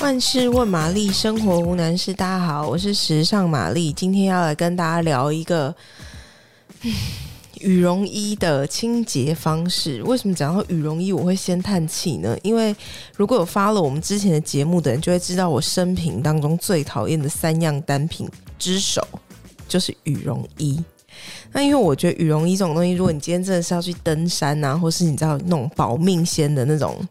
万事问玛丽，生活无难事。大家好，我是时尚玛丽，今天要来跟大家聊一个羽绒衣的清洁方式。为什么讲到羽绒衣我会先叹气呢？因为如果有发了我们之前的节目的人，就会知道我生平当中最讨厌的三样单品之首就是羽绒衣。那因为我觉得羽绒衣这种东西，如果你今天真的是要去登山啊，或是你知道那种保命仙的那种。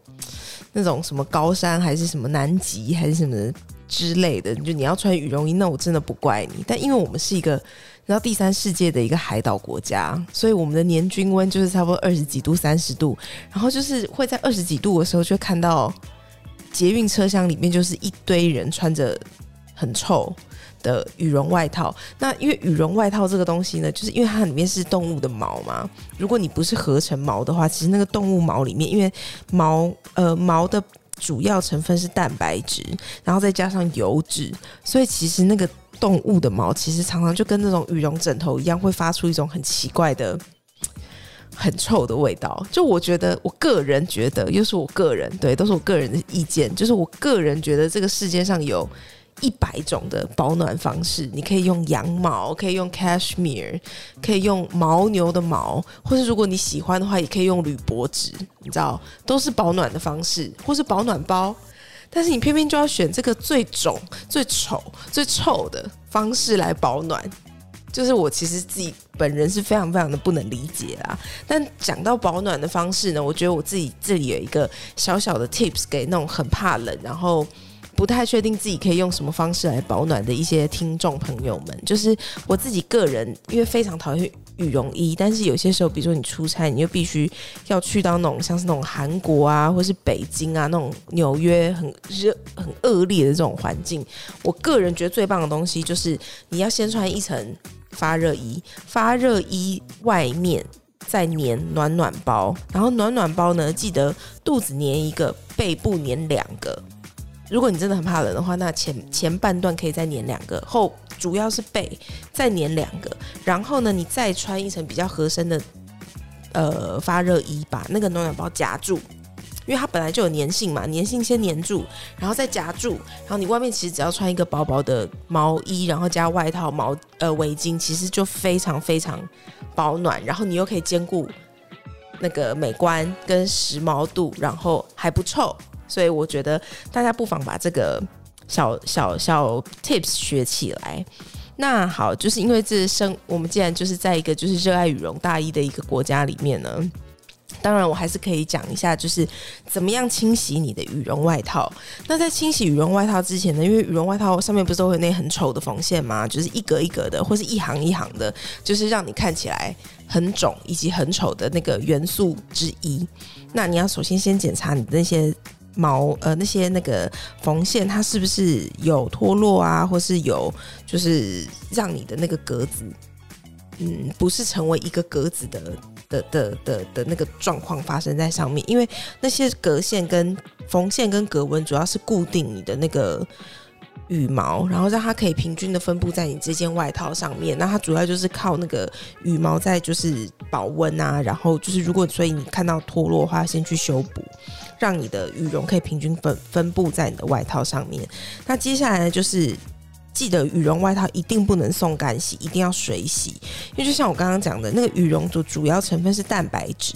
那种什么高山还是什么南极还是什么之类的，就你要穿羽绒衣，那我真的不怪你。但因为我们是一个你知道第三世界的一个海岛国家，所以我们的年均温就是差不多二十几度、三十度，然后就是会在二十几度的时候，就看到捷运车厢里面就是一堆人穿着很臭的羽绒外套，那因为羽绒外套这个东西呢，就是因为它里面是动物的毛嘛。如果你不是合成毛的话，其实那个动物毛里面，因为毛呃毛的主要成分是蛋白质，然后再加上油脂，所以其实那个动物的毛其实常常就跟那种羽绒枕头一样，会发出一种很奇怪的、很臭的味道。就我觉得，我个人觉得，又是我个人对，都是我个人的意见，就是我个人觉得这个世界上有。一百种的保暖方式，你可以用羊毛，可以用 cashmere，可以用牦牛的毛，或是如果你喜欢的话，也可以用铝箔纸，你知道，都是保暖的方式，或是保暖包。但是你偏偏就要选这个最肿、最丑、最臭的方式来保暖，就是我其实自己本人是非常非常的不能理解啦。但讲到保暖的方式呢，我觉得我自己这里有一个小小的 tips 给那种很怕冷，然后。不太确定自己可以用什么方式来保暖的一些听众朋友们，就是我自己个人，因为非常讨厌羽绒衣，但是有些时候，比如说你出差，你又必须要去到那种像是那种韩国啊，或是北京啊那种纽约很热、很恶劣的这种环境，我个人觉得最棒的东西就是你要先穿一层发热衣，发热衣外面再粘暖暖包，然后暖暖包呢，记得肚子粘一个，背部粘两个。如果你真的很怕冷的话，那前前半段可以再粘两个，后主要是背再粘两个，然后呢，你再穿一层比较合身的呃发热衣，把那个暖暖包夹住，因为它本来就有粘性嘛，粘性先粘住，然后再夹住，然后你外面其实只要穿一个薄薄的毛衣，然后加外套毛呃围巾，其实就非常非常保暖，然后你又可以兼顾那个美观跟时髦度，然后还不臭。所以我觉得大家不妨把这个小小小 tips 学起来。那好，就是因为这生我们既然就是在一个就是热爱羽绒大衣的一个国家里面呢，当然我还是可以讲一下，就是怎么样清洗你的羽绒外套。那在清洗羽绒外套之前呢，因为羽绒外套上面不是都会有那很丑的缝线吗？就是一格一格的，或是一行一行的，就是让你看起来很肿以及很丑的那个元素之一。那你要首先先检查你那些。毛呃那些那个缝线，它是不是有脱落啊，或是有就是让你的那个格子，嗯，不是成为一个格子的的的的的那个状况发生在上面，因为那些格线跟缝线跟格纹主要是固定你的那个。羽毛，然后让它可以平均的分布在你这件外套上面。那它主要就是靠那个羽毛在就是保温啊，然后就是如果所以你看到脱落的话，先去修补，让你的羽绒可以平均分分布在你的外套上面。那接下来呢，就是。记得羽绒外套一定不能送干洗，一定要水洗，因为就像我刚刚讲的，那个羽绒的主要成分是蛋白质，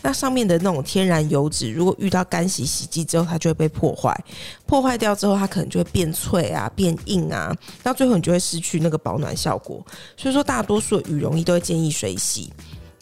那上面的那种天然油脂，如果遇到干洗洗剂之后，它就会被破坏，破坏掉之后，它可能就会变脆啊、变硬啊，到最后你就会失去那个保暖效果。所以说，大多数的羽绒衣都会建议水洗。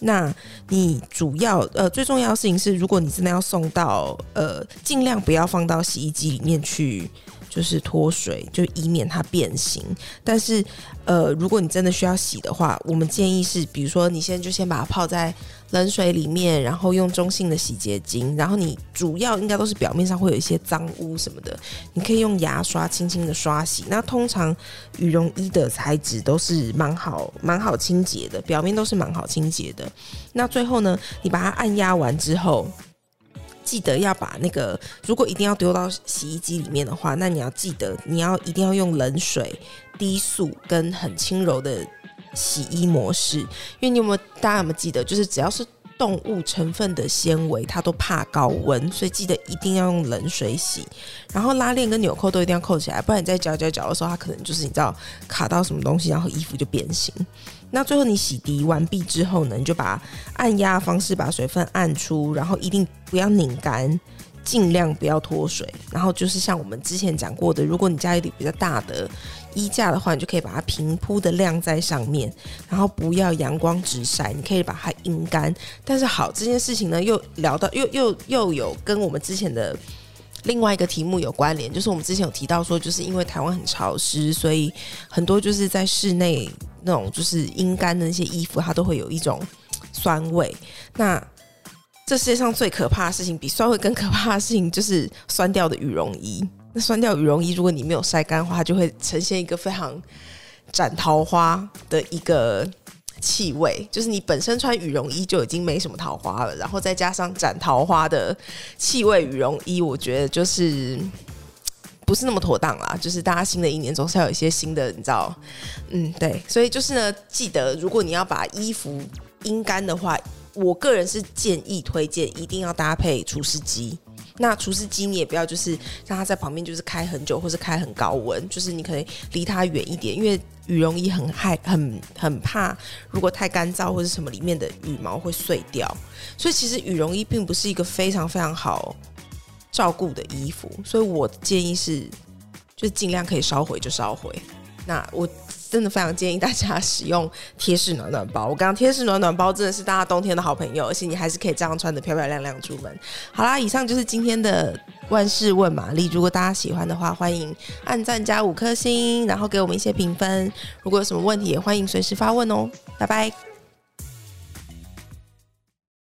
那你主要呃最重要的事情是，如果你真的要送到呃，尽量不要放到洗衣机里面去。就是脱水，就以免它变形。但是，呃，如果你真的需要洗的话，我们建议是，比如说你现在就先把它泡在冷水里面，然后用中性的洗洁精，然后你主要应该都是表面上会有一些脏污什么的，你可以用牙刷轻轻的刷洗。那通常羽绒衣的材质都是蛮好、蛮好清洁的，表面都是蛮好清洁的。那最后呢，你把它按压完之后。记得要把那个，如果一定要丢到洗衣机里面的话，那你要记得，你要一定要用冷水、低速跟很轻柔的洗衣模式。因为你有没有，大家有没有记得，就是只要是动物成分的纤维，它都怕高温，所以记得一定要用冷水洗。然后拉链跟纽扣都一定要扣起来，不然你在搅搅搅的时候，它可能就是你知道卡到什么东西，然后衣服就变形。那最后你洗涤完毕之后呢，你就把按压方式把水分按出，然后一定不要拧干。尽量不要脱水，然后就是像我们之前讲过的，如果你家里比较大的衣架的话，你就可以把它平铺的晾在上面，然后不要阳光直晒，你可以把它阴干。但是好，这件事情呢，又聊到又又又有跟我们之前的另外一个题目有关联，就是我们之前有提到说，就是因为台湾很潮湿，所以很多就是在室内那种就是阴干的那些衣服，它都会有一种酸味。那这世界上最可怕的事情，比酸味更可怕的事情，就是酸掉的羽绒衣。那酸掉羽绒衣，如果你没有晒干的话，就会呈现一个非常斩桃花的一个气味。就是你本身穿羽绒衣就已经没什么桃花了，然后再加上斩桃花的气味羽绒衣，我觉得就是不是那么妥当啦。就是大家新的一年总是要有一些新的，你知道？嗯，对。所以就是呢，记得如果你要把衣服阴干的话。我个人是建议推荐一定要搭配除湿机。那除湿机你也不要就是让它在旁边就是开很久，或是开很高温，就是你可以离它远一点，因为羽绒衣很害很很怕，如果太干燥或者什么里面的羽毛会碎掉。所以其实羽绒衣并不是一个非常非常好照顾的衣服，所以我建议是就尽量可以烧毁就烧毁。那我。真的非常建议大家使用贴式暖暖包。我刚刚贴式暖暖包真的是大家冬天的好朋友，而且你还是可以这样穿的漂漂亮亮出门。好啦，以上就是今天的万事问玛丽。如果大家喜欢的话，欢迎按赞加五颗星，然后给我们一些评分。如果有什么问题，也欢迎随时发问哦。拜拜。